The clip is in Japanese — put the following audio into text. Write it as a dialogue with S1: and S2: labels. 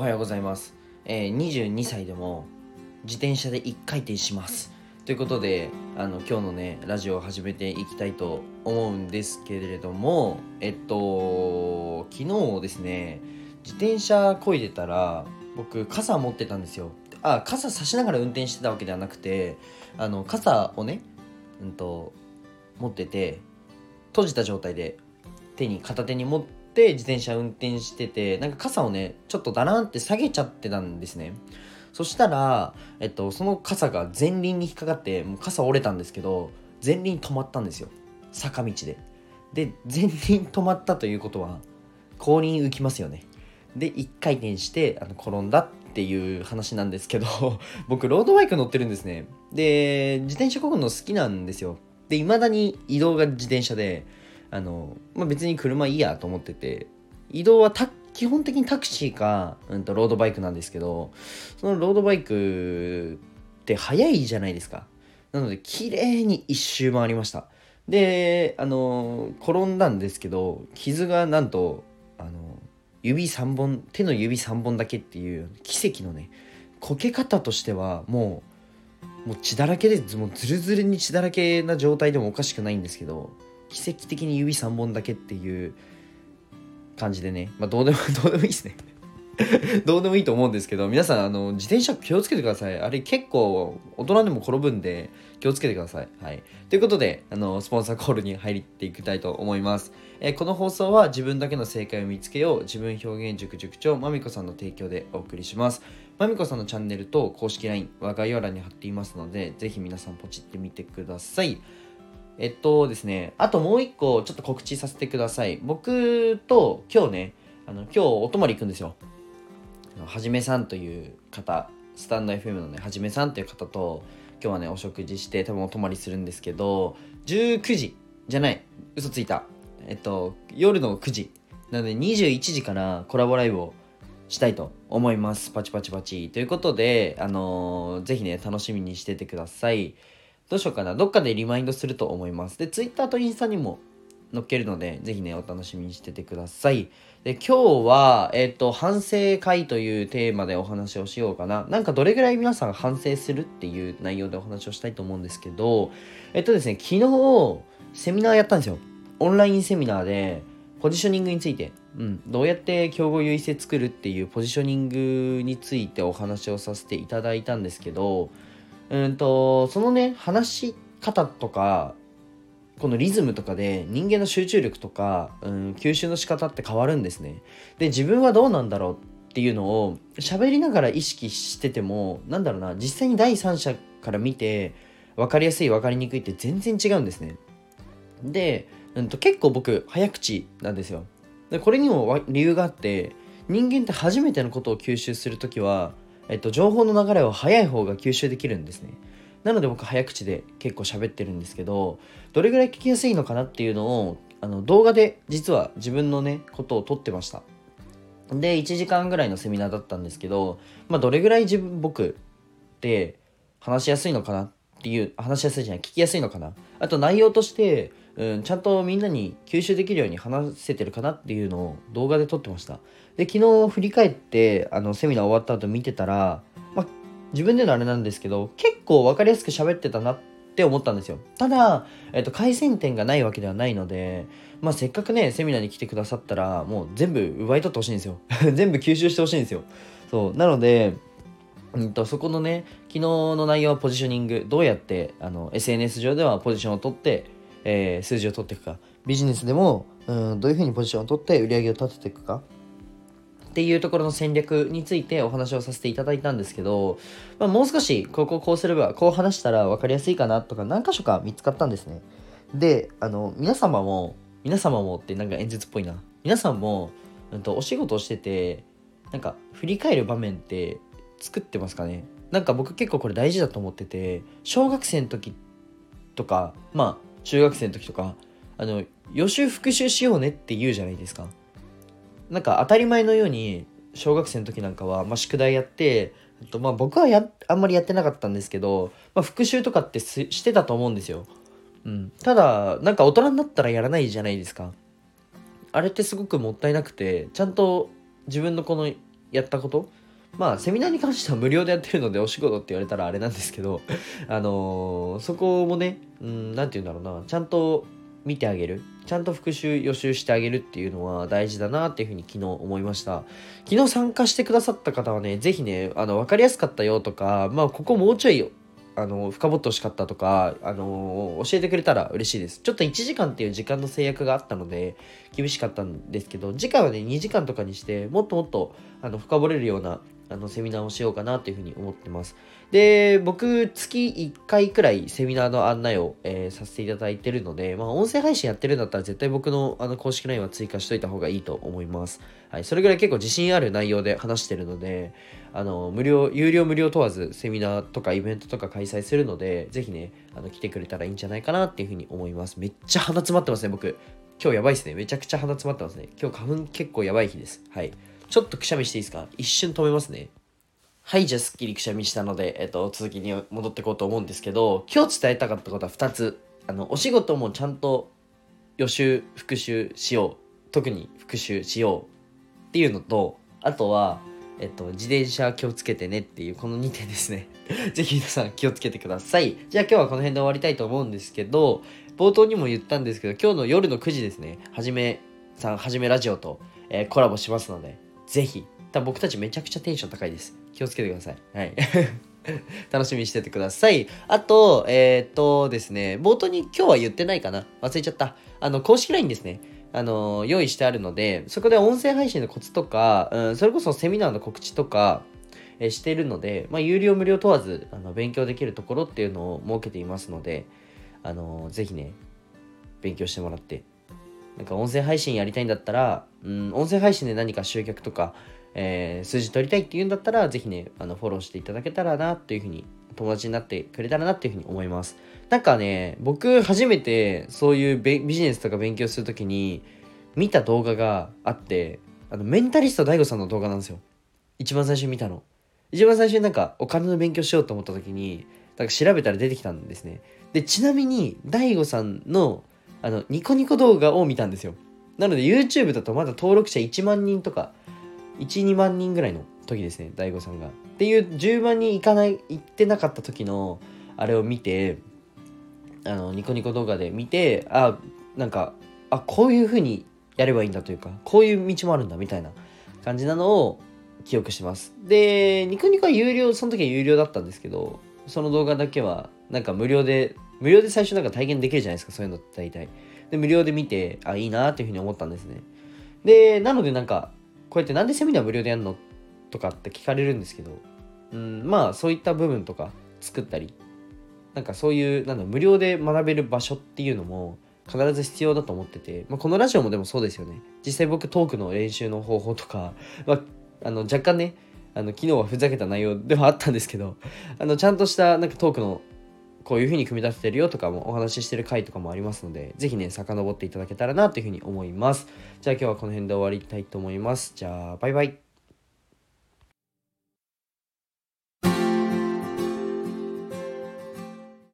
S1: おはようございます、えー、22歳でも自転車で1回転します。ということであの今日のねラジオを始めていきたいと思うんですけれどもえっと昨日ですね自転車こいでたら僕傘持ってたんですよ。あ傘差しながら運転してたわけではなくてあの傘をね、うんと、持ってて閉じた状態で手に片手に持って自転車運転しててなんか傘をねちょっとだらんって下げちゃってたんですね。そしたら、えっと、その傘が前輪に引っかかってもう傘折れたんですけど前輪止まったんですよ。坂道で。で前輪止まったということは後輪浮きますよね。で1回転してあの転んだっていう話なんですけど 僕ロードバイク乗ってるんですね。で自転車こぐの好きなんですよ。で未だに移動が自転車であの、まあ、別に車いいやと思ってて移動は基本的にタクシーか、うん、とロードバイクなんですけどそのロードバイクって速いじゃないですか。なので綺麗に一周回りました。であの転んだんですけど傷がなんとあの指3本手の指3本だけっていう奇跡のねこけ方としてはもうもう血だらけでもうズルズルに血だらけな状態でもおかしくないんですけど奇跡的に指3本だけっていう感じでね。まあどうでも どうでもいいですね。どうでもいいと思うんですけど皆さんあの自転車気をつけてください。あれ結構大人でも転ぶんで気をつけてください。はい。ということであのスポンサーコールに入っていきたいと思います。えこの放送は自分だけの正解を見つけよう自分表現塾塾長まみこさんの提供でお送りします。まみこさんのチャンネルと公式 LINE は概要欄に貼っていますのでぜひ皆さんポチってみてください。えっとですねあともう一個ちょっと告知させてください。僕と今日ねあの今日お泊まり行くんですよ。はじめさんという方スタンド FM のねはじめさんという方と今日はねお食事して多分お泊まりするんですけど19時じゃない嘘ついた。えっと夜の9時。なので21時からコラボライブをしたいと思います。パチパチパチ。ということであのー、ぜひね楽しみにしててください。どうしようかなどっかでリマインドすると思いますで Twitter とインスタにも載っけるので、ぜひね、お楽しみにしててください。で、今日は、えっ、と、反省会というテーマでお話をしようかな。なんかどれぐらい皆さん反省するっていう内容でお話をしたいと思うんですけど、えっとですね、昨日、セミナーやったんですよ。オンラインセミナーで、ポジショニングについて、うん、どうやって競合優位性作るっていうポジショニングについてお話をさせていただいたんですけど、うんと、そのね、話し方とか、このリズムとかで人間の集中力とか、うん、吸収の仕方って変わるんですね。で自分はどうなんだろうっていうのを喋りながら意識しててもなんだろうな実際に第三者から見て分かりやすい分かりにくいって全然違うんですね。で、うん、と結構僕早口なんですよ。でこれにも理由があって人間って初めてのことを吸収する時は、えっと、情報の流れは早い方が吸収できるんですね。なので僕早口で結構喋ってるんですけどどれぐらい聞きやすいのかなっていうのをあの動画で実は自分のねことを撮ってましたで1時間ぐらいのセミナーだったんですけど、まあ、どれぐらい自分僕って話しやすいのかなっていう話しやすいじゃない聞きやすいのかなあと内容としてうん、ちゃんとみんなに吸収できるように話せてるかなっていうのを動画で撮ってました。で昨日振り返ってあのセミナー終わった後見てたら、まあ、自分でのあれなんですけど結構分かりやすく喋ってたなって思ったんですよ。ただ、えっと、改善点がないわけではないので、まあ、せっかくねセミナーに来てくださったらもう全部奪い取ってほしいんですよ。全部吸収してほしいんですよ。そう。なのでうんと、そこのね昨日の内容はポジショニングどうやってあの SNS 上ではポジションを取って、えー、数字を取っていくか。ビジネスでもうんどういうふうにポジションを取って売り上げを立てていくか。っていうところの戦略についてお話をさせていただいたんですけど、まあ、もう少しこここうすればこう話したら分かりやすいかなとか何箇所か見つかったんですね。であの皆様も皆様もってなんか演説っぽいな。皆さんも、うん、とお仕事をしててなんか振り返る場面って作ってますかね。なんか僕結構これ大事だと思ってて小学生の時とかまあ中学生の時とかあの予習復習しようねって言うじゃないですか。なんか当たり前のように小学生の時なんかは、まあ、宿題やってとまあ僕はやあんまりやってなかったんですけど、まあ、復習とかってしてたと思うんですよ、うん、ただなんか大人になったらやらないじゃないですか。あれってすごくもったいなくてちゃんと自分のこのやったことまあセミナーに関しては無料でやってるのでお仕事って言われたらあれなんですけど あのーそこもねうん何て言うんだろうな。ちゃんと見てあげる。ちゃんと復習予習してあげるっていうのは大事だなっていうふうに昨日思いました。昨日参加してくださった方はね是非ねあの分かりやすかったよとかまあここもうちょいあの深掘ってほしかったとか、あの教えてくれたら嬉しいです。ちょっと1時間っていう時間の制約があったので厳しかったんですけど次回はね2時間とかにしてもっともっとあの深掘れるようなあのセミナーをしようかなっていうふうに思ってます。で、僕、月1回くらいセミナーの案内を、えーさせていただいてるので、まあ、音声配信やってるんだったら絶対僕のあの公式 LINE は追加しといた方がいいと思います。はい、それぐらい結構自信ある内容で話してるので、あの、無料、有料無料問わずセミナーとかイベントとか開催するので、ぜひね、あの、来てくれたらいいんじゃないかなっていうふうに思います。めっちゃ鼻詰まってますね、僕。今日やばいですね。めちゃくちゃ鼻詰まってますね。今日花粉結構やばい日です。はい。ちょっとくしゃみしていいですか？一瞬止めますね。はい、じゃあすっきりくしゃみしたので、えっと、続きに戻っていこうと思うんですけど、今日伝えたかったことは2つ。あの、お仕事もちゃんと予習、復習しよう。特に復習しようっていうのと、あとは、えっと、自転車気をつけてねっていう、この2点ですね。ぜひ皆さん気をつけてください。じゃあ今日はこの辺で終わりたいと思うんですけど、冒頭にも言ったんですけど、今日の夜の9時ですね、はじめさん、はじめラジオと、えーコラボしますので、ぜひ、多分僕たちめちゃくちゃテンション高いです。気をつけてください。はい。楽しみにしててください。あと、えーっとですね、冒頭に今日は言ってないかな忘れちゃった。あの、公式 LINE ですね。あの、用意してあるので、そこで音声配信のコツとか、うん、それこそセミナーの告知とか、えーしているので、まあ、有料無料問わずあの勉強できるところっていうのを設けていますので、あのぜひね、勉強してもらって、なんか音声配信やりたいんだったら、うん、音声配信で何か集客とか、えー数字取りたいっていうんだったら、ぜひね、あのフォローしていただけたらなっていうふうに、友達になってくれたらなっていうふうに思います。なんかね、僕初めてそういうビジネスとか勉強するときに見た動画があって、あのメンタリスト DAIGO さんの動画なんですよ。一番最初見たの。一番最初になんかお金の勉強しようと思った時に、なんか調べたら出てきたんですね。で、ちなみに DAIGO さんのあのニコニコ動画を見たんですよ。なので YouTube だとまだ登録者1万人とか、1、2万人ぐらいの時ですね、DAIGO さんが。っていう10万人いかない、いってなかった時のあれを見て、あのニコニコ動画で見て、あ、なんか、あ、こういう風にやればいいんだというか、こういう道もあるんだみたいな感じなのを記憶してます。で、ニコニコは有料、その時は有料だったんですけど、その動画だけはなんか無料で、無料で最初なんか体験できるじゃないですか、そういうのって大体。で、無料で見て、あ、いいなっていうふうに思ったんですね。で、なのでなんか、こうやってなんでセミナー無料でやるのとかって聞かれるんですけど、うん、まあそういった部分とか作ったり、なんかそういう、なんだ、無料で学べる場所っていうのも必ず必要だと思ってて、まあ、このラジオもでもそうですよね。実際僕トークの練習の方法とか、まあ、あの若干ね、あの昨日はふざけた内容ではあったんですけど、あのちゃんとしたなんかトークのこういうふうに組み立ててるよとかもお話ししてる回とかもありますので、ぜひね、遡っていただけたらなというふうに思います。じゃあ今日はこの辺で終わりたいと思います。じゃあ、バイバイ。